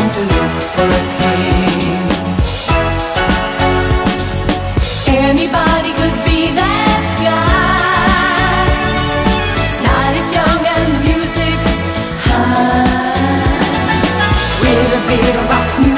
to look for a king. Anybody could be that guy. Night is young and the music's high. With a bit of rock music.